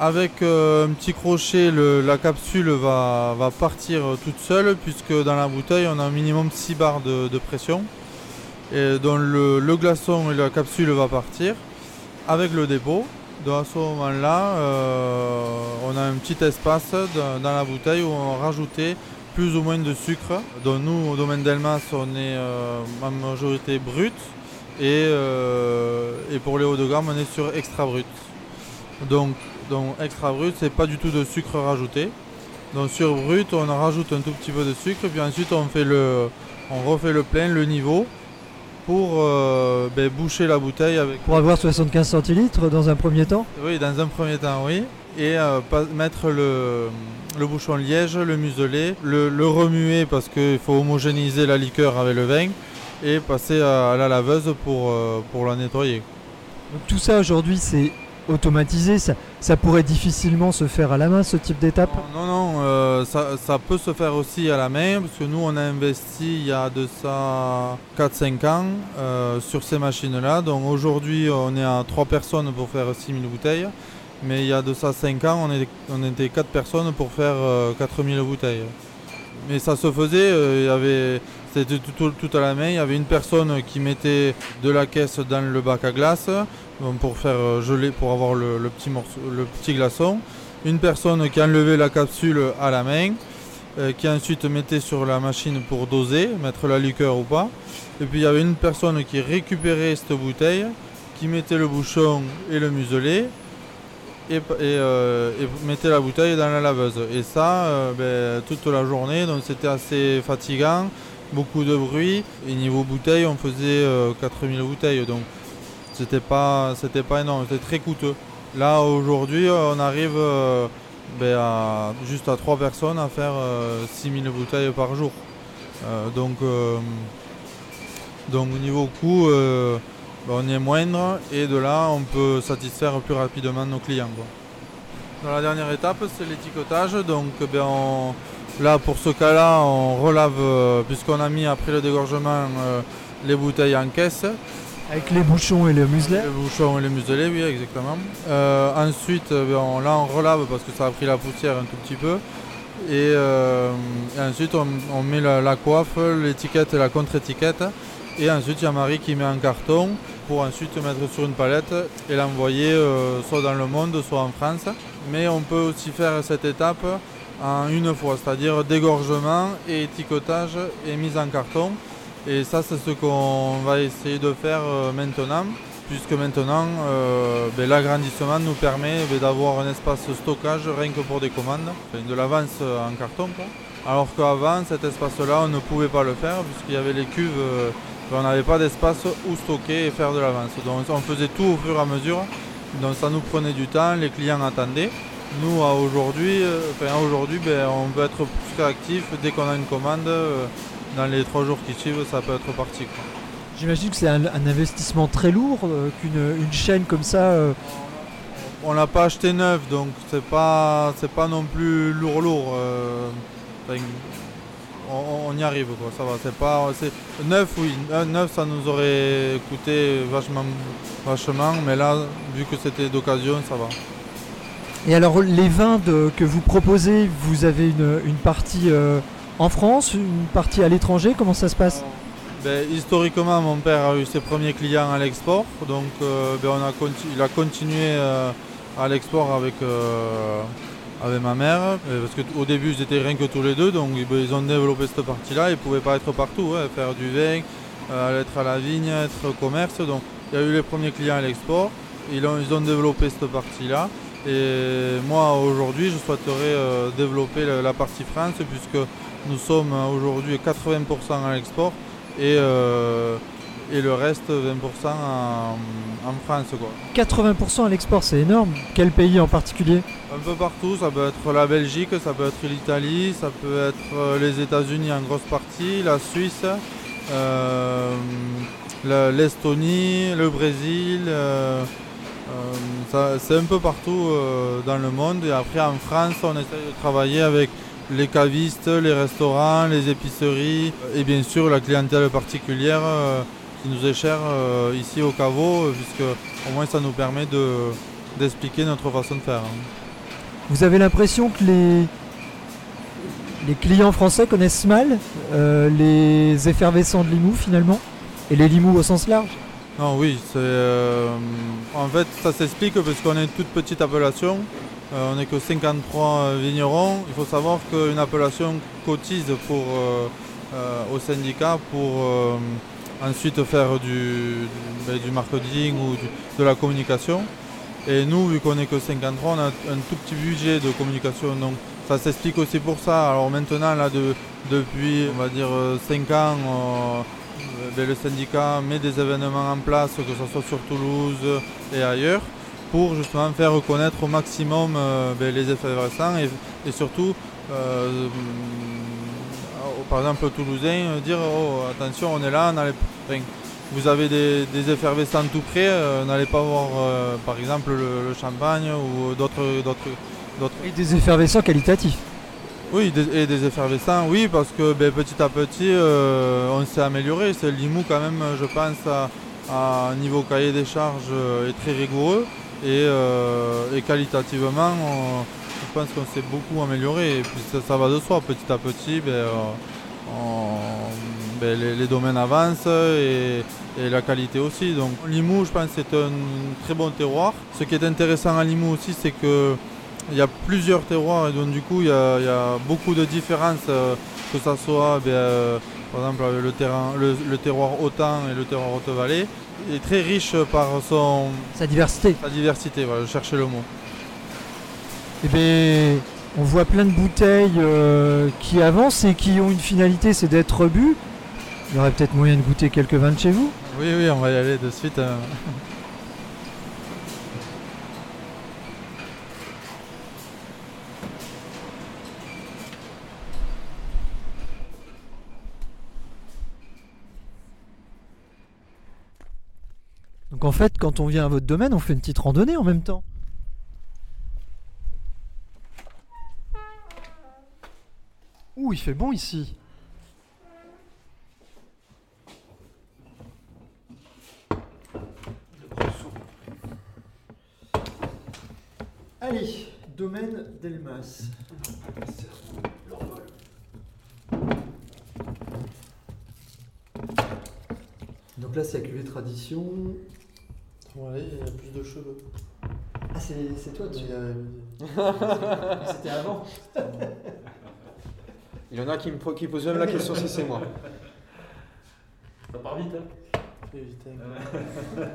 avec euh, un petit crochet, la capsule va, partir toute seule puisque dans la bouteille on a un minimum 6 barres de, pression. Et donc le, le glaçon et la capsule va partir avec le dépôt. Donc à ce moment-là, euh, on a un petit espace dans, la bouteille où on va rajouter plus ou moins de sucre. Donc nous, au domaine d'Elmas, on est euh, en majorité brut. Et, euh, et pour les hauts de gamme, on est sur extra brut. Donc donc extra brut, c'est pas du tout de sucre rajouté. Donc sur brut, on rajoute un tout petit peu de sucre, puis ensuite on fait le, on refait le plein, le niveau, pour euh, ben, boucher la bouteille avec. Pour avoir 75 centilitres dans un premier temps? Oui, dans un premier temps, oui. Et euh, pas- mettre le, le bouchon liège, le muselet, le, le remuer parce qu'il faut homogénéiser la liqueur avec le vin, et passer à, à la laveuse pour, euh, pour la nettoyer. Donc tout ça aujourd'hui c'est automatisé, ça, pourrait difficilement se faire à la main ce type d'étape? Non, non, euh, ça, peut se faire aussi à la main, parce que nous, on a investi il y a de ça 4-5 ans euh, sur ces machines-là. Donc aujourd'hui, on est à 3 personnes pour faire 6000 bouteilles. Mais il y a de ça 5 ans, on, était 4 personnes pour faire euh, 4000 bouteilles. Mais ça se faisait, euh, il y avait, c'était tout à la main. Il y avait une personne qui mettait de la caisse dans le bac à glace donc pour faire euh, geler, pour avoir le, petit morceau, le petit glaçon une personne qui enlevait la capsule à la main, euh, qui ensuite mettait sur la machine pour doser, mettre la liqueur ou pas. Et puis il y avait une personne qui récupérait cette bouteille, qui mettait le bouchon et le muselet, et, euh, mettait la bouteille dans la laveuse. Et ça, euh, ben, toute la journée, donc c'était assez fatigant, beaucoup de bruit. Et niveau bouteille, on faisait euh, 4000 bouteilles, donc c'était pas, c'était pas énorme, c'était très coûteux. Là aujourd'hui on arrive euh, ben, à, juste à 3 personnes à faire 6000 bouteilles par jour. donc, donc au niveau coût ben, on est moindre et de là on peut satisfaire plus rapidement nos clients. Dans la dernière étape c'est l'étiquetage. Donc ben, là pour ce cas-là on relave puisqu'on a mis après le dégorgement les bouteilles en caisse. Avec les bouchons et les muselets Les bouchons et les muselets, oui, exactement. Euh, ensuite, euh, ben, là, on relave parce que ça a pris la poussière un tout petit peu. Et, euh, ensuite, on, met la, coiffe, l'étiquette et la contre-étiquette. Et ensuite, il y a Marie qui met un carton pour ensuite mettre sur une palette et l'envoyer soit dans le monde, soit en France. Mais on peut aussi faire cette étape en une fois, c'est-à-dire dégorgement et étiquetage et mise en carton. Et ça, c'est ce qu'on va essayer de faire euh, maintenant, puisque maintenant, euh, ben, l'agrandissement nous permet ben, d'avoir un espace stockage rien que pour des commandes, de l'avance en carton. Alors qu'avant, cet espace-là, on ne pouvait pas le faire, puisqu'il y avait les cuves, euh, ben, on n'avait pas d'espace où stocker et faire de l'avance. Donc on faisait tout au fur et à mesure, donc ça nous prenait du temps, les clients attendaient. Nous, aujourd'hui, aujourd'hui on peut être plus réactif dès qu'on a une commande dans les trois jours qui suivent, ça peut être parti. J'imagine que c'est un, investissement très lourd, euh, qu'une une chaîne comme ça. Euh, on l'a pas acheté neuf, donc c'est pas c'est pas non plus lourd lourd. Euh, on, y arrive quoi, ça va. C'est pas neuf oui, neuf ça nous aurait coûté vachement vachement, mais là vu que c'était d'occasion, ça va. Et alors les vins que vous proposez, vous avez une, une partie en France, une partie à l'étranger Comment ça se passe? Ben, Historiquement, mon père a eu ses premiers clients à l'export. Donc, euh, ben, on a il a continué euh, à l'export avec, euh, avec ma mère. Parce qu'au début, ils étaient rien que tous les deux. Donc, ben, ils ont développé cette partie-là. Ils ne pouvaient pas être partout. Hein, faire du vin, être à la vigne, être au commerce. Donc, il y a eu les premiers clients à l'export. Ils ont, ils ont développé cette partie-là. Et moi, aujourd'hui, je souhaiterais développer la partie France puisque nous sommes aujourd'hui 80% à l'export et, euh, et le reste 20% en, France. Quoi. 80% à l'export, c'est énorme. Quel pays en particulier? Un peu partout, ça peut être la Belgique, ça peut être l'Italie, ça peut être euh, les États-Unis en grosse partie, la Suisse, euh, l'Estonie, le Brésil. c'est un peu partout dans le monde et après en France on essaie de travailler avec les cavistes, les restaurants, les épiceries et bien sûr la clientèle particulière euh, qui nous est chère euh, ici au caveau, puisque au moins ça nous permet d'expliquer notre façon de faire. Vous avez l'impression que les, les clients français connaissent mal euh, les effervescents de Limoux finalement Et les Limoux au sens large? Non, oui, en fait ça s'explique parce qu'on est une toute petite appellation euh, on n'est que 53 euh, vignerons. Il faut savoir qu'une appellation cotise pour, euh, au syndicat pour ensuite faire du, ben, du, marketing ou de la communication. Et nous, vu qu'on n'est que 53, on a un tout petit budget de communication. Donc ça s'explique aussi pour ça. Alors maintenant, là, depuis, on va dire, 5 ans, ben, le syndicat met des événements en place, que ce soit sur Toulouse et ailleurs pour justement faire reconnaître au maximum euh, ben, les effets et, et surtout, euh, euh, par exemple, Toulousain, dire oh, attention, on est là, vous avez des, effervescents tout près, n'allez pas voir par exemple le, champagne ou d'autres. Et des effervescents qualitatifs oui, et des effervescents, oui, parce que ben, petit à petit, on s'est amélioré. C'est Limoux quand même, je pense, à, niveau cahier des charges, est très rigoureux. Euh, et, qualitativement, je pense qu'on s'est beaucoup amélioré. Et puis ça, va de soi, petit à petit, ben, euh, ben, les, domaines avancent et, la qualité aussi. Donc Limoux, je pense, c'est un très bon terroir. Ce qui est intéressant à Limoux aussi, c'est que il y a plusieurs terroirs et donc du coup il y a, beaucoup de différences, euh, que ce soit ben, par exemple le, terrain, le, terroir Autant et le terroir Haute-Vallée est très riche par son... Sa diversité. Sa diversité, voilà, je cherchais le mot. Eh bien, on voit plein de bouteilles euh, qui avancent et qui ont une finalité, c'est d'être bu. Il y aurait peut-être moyen de goûter quelques vins de chez vous Oui, oui, on va y aller de suite. Hein. En fait, quand on vient à votre domaine, on fait une petite randonnée en même temps. Ouh, il fait bon ici. Allez, domaine d'Elmas. Donc là, c'est la cuvée tradition. Ouais, il y a plus de cheveux. Ah, c'est c'est toi, tu... Oui, C'était avant. Il y en a qui me qui posent même la question si c'est moi. Ça part vite, hein très vite, hein.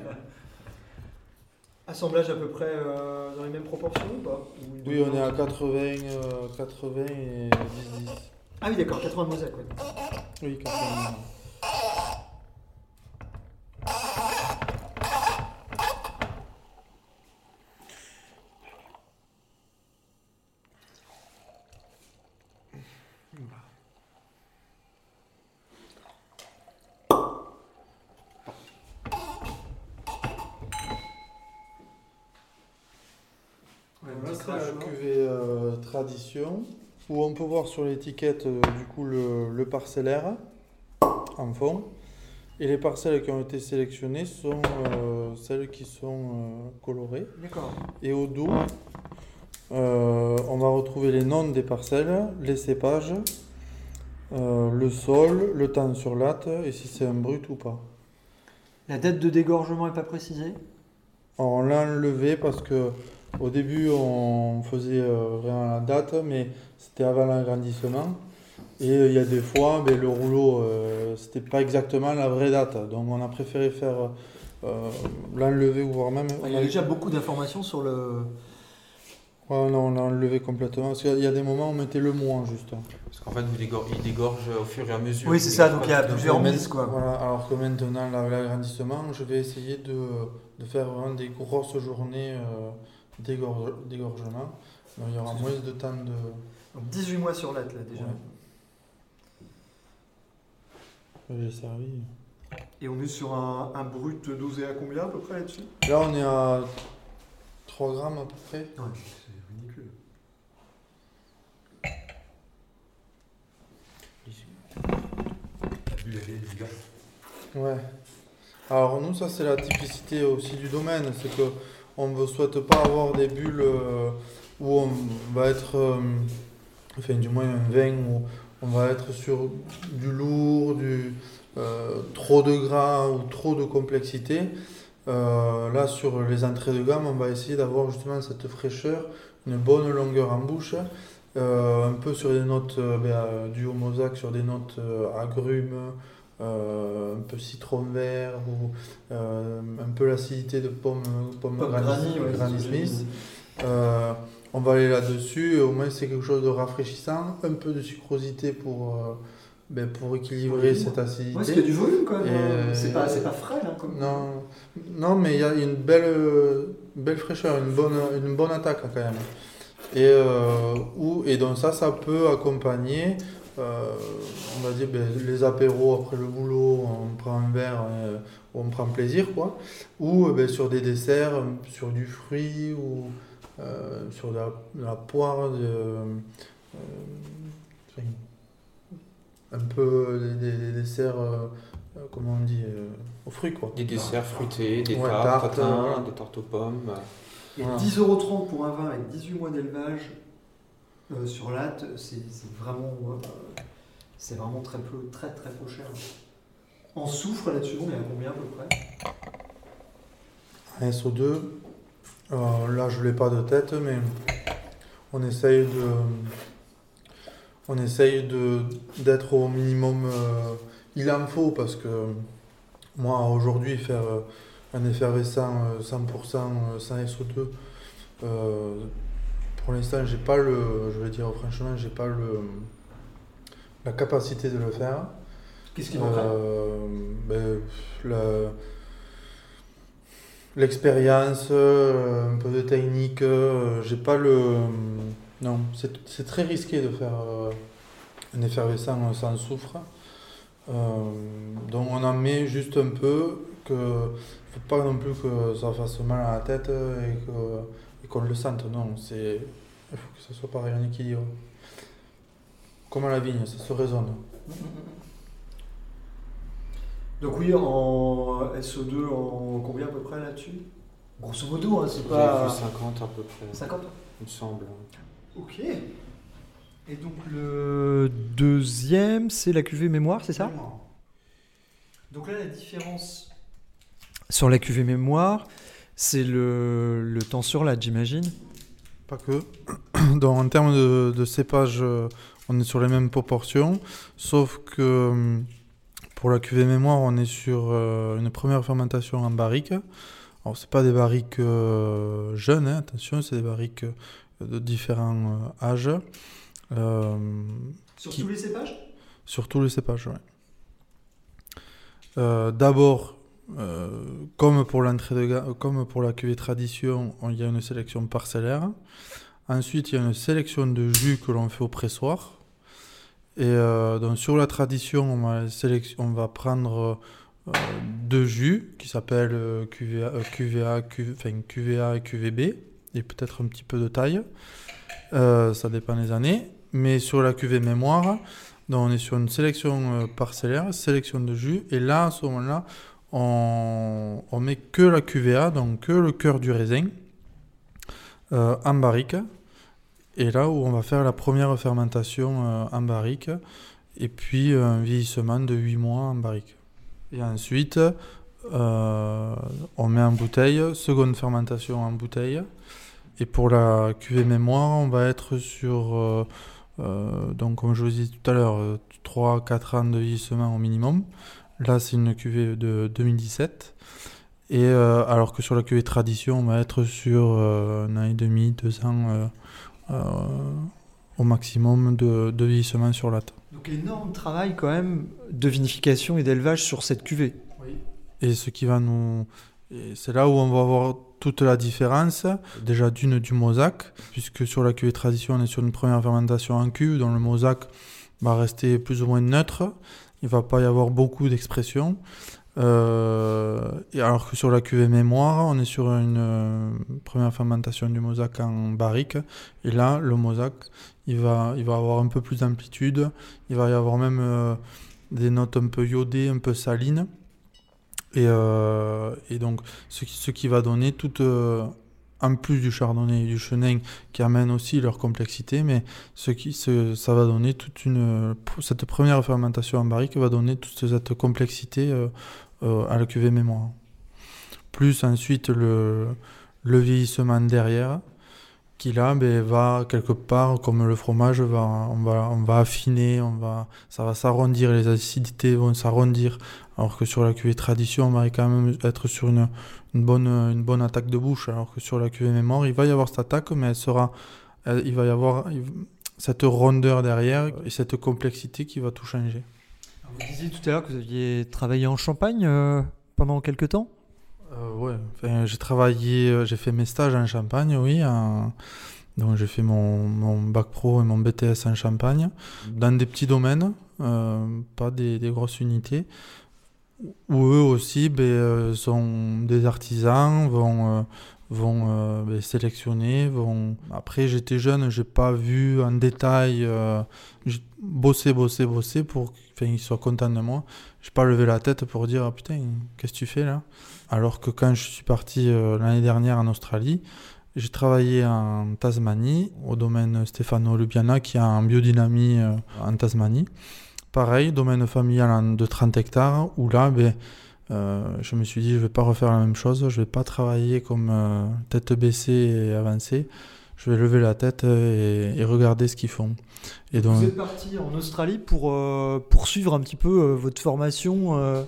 Assemblage à peu près euh, dans les mêmes proportions ou pas? Ou Oui, on est à dominante 80, euh, 80 et 10, 10. Ah oui, d'accord, 80 mosaques, ouais. Oui, 80. Ouais, Là, petit c'est la crash, hein. cuvée euh, tradition, où on peut voir sur l'étiquette euh, du coup le, le parcellaire en fond. Et les parcelles qui ont été sélectionnées sont euh, celles qui sont euh, colorées. D'accord. Et au dos, euh, on va retrouver les noms des parcelles, les cépages, le sol, le temps sur latte et si c'est un brut ou pas. La date de dégorgement n'est pas précisée? Alors, on l'a enlevé parce que au début on faisait euh, vraiment la date, mais c'était avant l'agrandissement. Et euh, il y a des fois, ben, le rouleau, euh, c'était pas exactement la vraie date. Donc on a préféré faire euh, l'enlever ou voire même. Il y a déjà beaucoup d'informations sur le. Ouais, non, on l'a enlevé complètement. Parce qu'il y a des moments où on mettait le moins juste. Parce qu'en fait, vous dégor- il dégorge au fur et à mesure. Oui, c'est ça, donc il y a plusieurs mises, quoi. Voilà, alors que maintenant, la- l'agrandissement, je vais essayer de, de faire vraiment des grosses journées euh, d'égorge- d'égorgement. Donc, il y aura moins de temps de. Donc 18 mois sur latte, là, déjà. Ouais. J'ai servi. Et on est sur un, un brut dosé à combien à peu près là-dessus? Là, on est à 3 grammes à peu près. Ouais, c'est ridicule. Ouais. Alors nous, ça c'est la typicité aussi du domaine, c'est que on ne souhaite pas avoir des bulles euh, où on va être, euh, enfin du moins un vin où on va être sur du lourd, du euh, trop de gras ou trop de complexité. Là, sur les entrées de gamme, on va essayer d'avoir justement cette fraîcheur, une bonne longueur en bouche, un peu sur des notes ben, du homosac, sur des notes agrumes, euh, un peu citron vert ou euh, un peu l'acidité de pomme, pomme, Pomme Granny, ouais, Smith. Euh, on va aller là-dessus, au moins c'est quelque chose de rafraîchissant, un peu de sucrosité pour, ben, pour équilibrer cette acidité. Ouais, parce qu'il y a du volume quand même. C'est pas, pas frais, hein, comme. Non, non mais il y a une belle, belle fraîcheur, une bonne, une bonne attaque quand même. Et, euh, où- et donc ça, ça peut accompagner, euh, on va dire, ben, les apéros après le boulot, on prend un verre, euh, on prend plaisir, quoi. Ou euh, ben, sur des desserts, sur du fruit, ou euh, sur de la, de la poire, de, euh, enfin, un peu des, des- des desserts, comment on dit, euh, aux fruits, quoi. Des desserts fruités, des Ouais, tartes, tartes, voilà. des tartes aux pommes. Et Voilà. 10,30€ pour un vin avec 18 mois d'élevage euh, sur latte, c'est vraiment, euh, vraiment très peu, très très peu cher. En soufre là-dessus, on est à combien à peu près? Un SO2, euh, là je l'ai pas de tête, mais on essaye de, on essaye d'être au minimum. euh, il en faut parce que moi aujourd'hui faire un effervescent euh, 100% euh, sans SO2, euh, pour l'instant j'ai pas le, je vais dire franchement j'ai pas le la capacité de le faire. Qu'est-ce qui manquerait Euh, ben, L'expérience, euh, un peu de technique, euh, j'ai pas le. Non, c'est très risqué de faire un effervescent sans soufre. Euh, donc on en met juste un peu, que faut pas non plus que ça fasse mal à la tête et que qu'on le sente. Non, c'est il faut que ça soit pareil en équilibre. Comme à la vigne, ça se résonne. Donc oui, en SO2, en combien à peu près là-dessus? Grosso modo, hein, c'est pas... vu 50 à peu près, 50 il me semble. Ok. Et donc le deuxième, c'est la cuvée mémoire, c'est ça? Donc là, la différence sur la cuvée mémoire, c'est le, le temps sur latte, j'imagine. Pas que. Donc en termes de, de cépage, euh, on est sur les mêmes proportions, sauf que hum, pour la cuvée mémoire, on est sur euh, une première fermentation en barrique. Alors c'est pas des barriques euh, jeunes, hein, attention, c'est des barriques euh, de différents euh, âges. Euh, Sur Qui- tous les cépages? Sur tous les cépages. Euh, D'abord, euh, comme pour l'entrée de comme pour la cuvée tradition, on- il y a une sélection parcellaire. Ensuite, il y a une sélection de jus que l'on fait au pressoir. Et euh, sur la tradition, on va, prendre euh, deux jus qui s'appellent QVA, QVA, enfin, QVA et QVB, et peut-être un petit peu de taille. Ça dépend des années. Mais sur la cuvée mémoire, donc on est sur une sélection parcellaire, sélection de jus, et là, à ce moment-là, on, met que la QVA, donc que le cœur du raisin, euh, en barrique. Et là où on va faire la première fermentation euh, en barrique, et puis un vieillissement de 8 mois en barrique. Et ensuite, euh, on met en bouteille, seconde fermentation en bouteille. Et pour la cuvée mémoire, on va être sur euh, euh, donc, comme je vous disais tout à l'heure, 3-4 ans de vieillissement au minimum. Là, c'est une cuvée de 2017. Et euh, alors que sur la cuvée tradition, on va être sur euh, un an et demi, deux ans euh, euh, au maximum de, de vieillissement sur latte. Donc énorme travail quand même de vinification et d'élevage sur cette cuvée. Et ce qui va nous. C'est là où on va avoir toute la différence. Déjà d'une du mosaque, puisque sur la cuvée tradition, on est sur une première fermentation en cuve, dont le mosaque va rester plus ou moins neutre. Il va pas y avoir beaucoup d'expression. Euh, alors que sur la cuvée mémoire, on est sur une euh, première fermentation du mosaque en barrique. Et là, le mosaque, il va, il va avoir un peu plus d'amplitude. Il va y avoir même euh, des notes un peu iodées, un peu salines. Et, et donc, ce qui, ce qui va donner tout, euh, en plus du chardonnay et du chenin, qui amènent aussi leur complexité, mais ce qui, ce- ça va donner toute une. Cette première fermentation en barrique va donner toute cette complexité euh, euh, à la cuvée mémoire. Plus ensuite le vieillissement derrière, qui là ben, va quelque part, comme le fromage, va, on, va, on va affiner, on va, ça va s'arrondir, les acidités vont s'arrondir. Alors que sur la cuvée tradition, on va quand même être sur une, une bonne, une bonne attaque de bouche. Alors que sur la cuvée mémoire, il va y avoir cette attaque, mais elle sera, il va y avoir cette rondeur derrière et cette complexité qui va tout changer. Vous disiez tout à l'heure que vous aviez travaillé en Champagne euh, pendant quelques temps? Euh, ouais, j'ai travaillé, euh, j'ai fait mes stages en Champagne, oui. Donc j'ai fait mon, bac pro et mon BTS en Champagne, dans des petits domaines, euh, pas des, grosses unités, où eux aussi euh, sont des artisans, vont, vont ben, sélectionner. Vont... Après j'étais jeune, j'ai pas vu en détail bosser, bosser, bosser pour qu'ils soient contents de moi. J'ai pas levé la tête pour dire ah, putain, qu'est-ce que tu fais là? Alors que quand je suis parti euh, l'année dernière en Australie, j'ai travaillé en Tasmanie, au domaine Stefano Lubiana, qui a en biodynamie euh, en Tasmanie. Pareil, domaine familial de 30 hectares, où là, ben, euh, je me suis dit, je vais pas refaire la même chose, je vais pas travailler comme euh, tête baissée et avancée, je vais lever la tête et, et regarder ce qu'ils font. Et donc, Vous êtes parti en Australie pour poursuivre un petit peu votre formation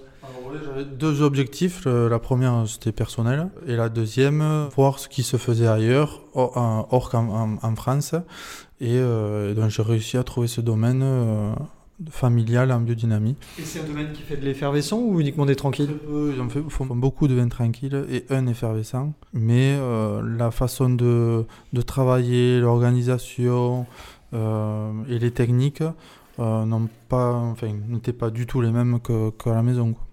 J'avais deux objectifs. La première, c'était personnel. Et la deuxième, voir ce qui se faisait ailleurs, hors, en- hors qu'en en, en France. Et, euh, et donc, j'ai réussi à trouver ce domaine euh, familial en biodynamie. Et c'est un domaine qui fait de l'effervescent ou uniquement des tranquilles? Ils en font beaucoup de vins tranquilles et un effervescent. Mais euh, la façon de, de travailler, l'organisation euh, et les techniques, enfin, n'étaient pas du tout les mêmes que- qu'à la maison. quoi.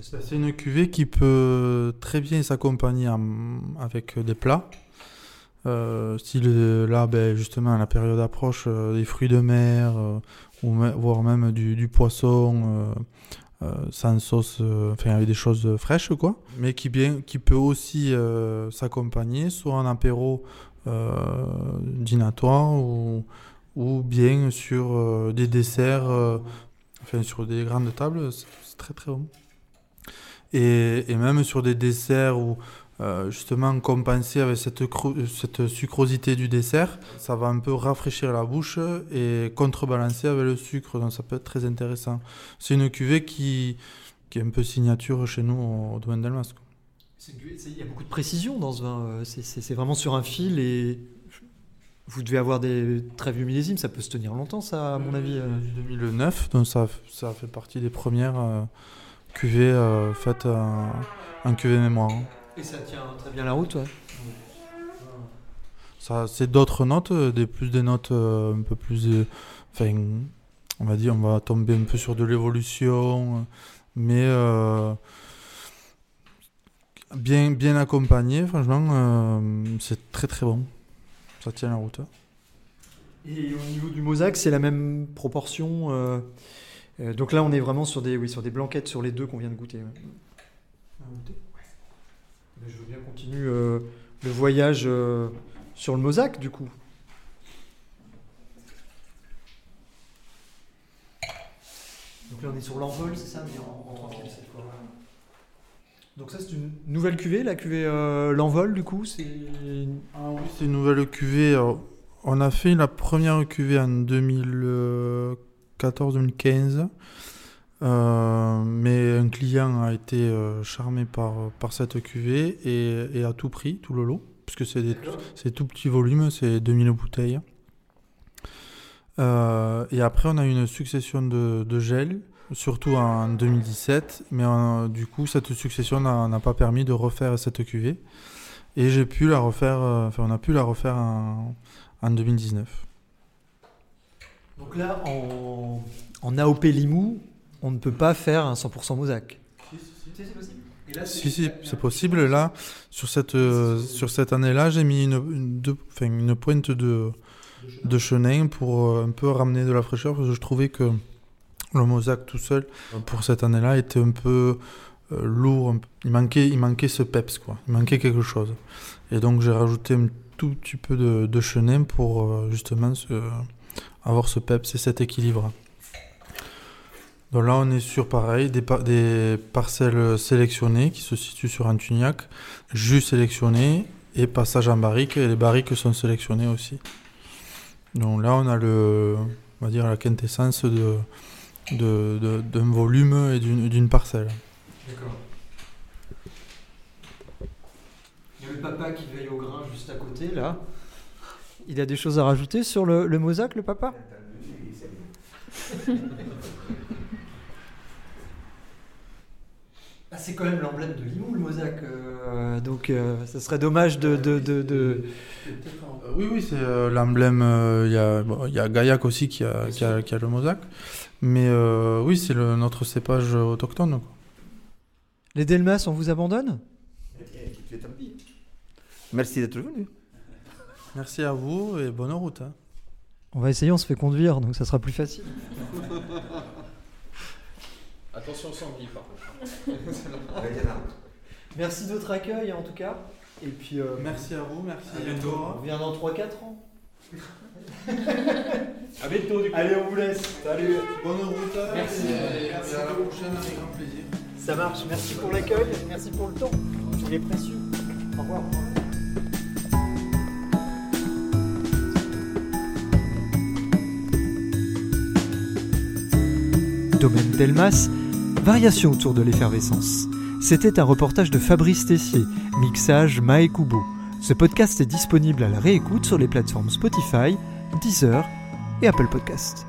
C'est une cuvée qui peut très bien s'accompagner avec des plats. Euh, là, ben, justement, à la période approche, euh, des fruits de mer, euh, ou voire même du, poisson, euh, sans sauce, enfin avec des choses fraîches, quoi. Mais qui, bien, qui peut aussi s'accompagner soit en apéro dînatoire ou, ou bien sur des desserts, enfin sur des grandes tables, c'est très très bon. Et, et même sur des desserts où euh, justement compenser avec cette, cette sucrosité du dessert, ça va un peu rafraîchir la bouche et contrebalancer avec le sucre, donc ça peut être très intéressant. C'est une cuvée qui, qui est un peu signature chez nous au, au domaine c'est- Il y a beaucoup de précision dans ce vin. euh, c'est- vraiment sur un fil et vous devez avoir des très vieux millésimes. Ça peut se tenir longtemps, ça, à mon avis. euh. Du 2009, donc ça, ça fait partie des premières cuvées euh, faites en, en cuvée mémoire. Et ça tient très bien la route, ouais. Ça, c'est d'autres notes, euh, des plus des notes euh, un peu plus, euh, enfin, on va dire, on va tomber un peu sur de l'évolution, mais euh, bien, bien accompagné. Franchement, euh, c'est très très bon. Ça tient la route. hein. Et au niveau du mosaque, c'est la même proportion. euh, euh, donc là, on est vraiment sur des, oui, sur des blanquettes sur les deux qu'on vient de goûter. ouais. Mais Je veux bien continuer euh, le voyage euh, sur le mosaque, du coup. Donc là, on est sur l'envol, c'est ça, mais en, en tranquille cette fois. Donc ça, c'est une nouvelle cuvée, la cuvée euh, l'envol, du coup. C'est Ah oui, c'est une nouvelle cuvée. Alors, on a fait la première cuvée en 2014-2015. Euh, mais un client a été euh, charmé par, par cette cuvée et, a tout pris, tout le lot, puisque c'est des- tout petit volume, c'est 2000 bouteilles. Euh, et après, on a une succession de, gels, surtout en 2017, mais du coup, cette succession n'a pas permis de refaire cette cuvée. Et j'ai pu la refaire, enfin, on a pu la refaire en 2019. Donc là, en, en AOP Limoux, on ne peut pas faire un 100% mosaque. C'est possible là, Si, si, c'est possible. Là, sur cette, euh, sur cette année-là, j'ai mis une, une, deux- enfin, une pointe de, de chenin pour euh, un peu ramener de la fraîcheur, parce que je trouvais que le mosaque tout seul, pour cette année-là, était un peu euh, lourd. un peu- Il manquait, il manquait ce peps, quoi. Il manquait quelque chose. Et donc, j'ai rajouté un tout petit peu de, de chenin pour justement ce- avoir ce peps et cet équilibre. Donc là, on est sur pareil, des, par- des parcelles sélectionnées qui se situent sur un tuniac, jus sélectionné et passage en barrique. Et les barriques sont sélectionnées aussi. Donc là, on a le, on va dire la quintessence de, d'un volume et d'une parcelle. D'accord. Il y a le papa qui veille au grain juste à côté, là. Il a des choses à rajouter sur le, le mosaque, le papa? Ah, c'est quand même l'emblème de Limoux, le mosaque. euh, donc, euh, ça serait dommage de. de, de, de- Euh, oui, oui, c'est euh, l'emblème. euh, Il y a, bon, il y a Gaillac aussi qui a, qui a, qui a le mosaque. Mais euh, oui, c'est notre cépage autochtone. quoi. Les Delmas, on vous abandonne? Merci d'être venu. Merci à vous et bonne route. hein. On va essayer, on se fait conduire, donc ça sera plus facile. Attention sanglier par contre. Merci de votre accueil, en tout cas. Et puis, euh, Merci à vous, merci À bientôt. on revient dans 3-4 ans. À bientôt du coup. Allez, on vous laisse. Salut. Bonne route. Merci. Et à la prochaine avec grand plaisir. Ça marche. Merci pour l'accueil. Merci pour le temps. Il est précieux. Au revoir. Domaine Delmas, variation autour de l'effervescence. C'était un reportage de Fabrice Tessier, mixage Mae Kubo. Ce podcast est disponible à la réécoute sur les plateformes Spotify, Deezer et Apple Podcasts.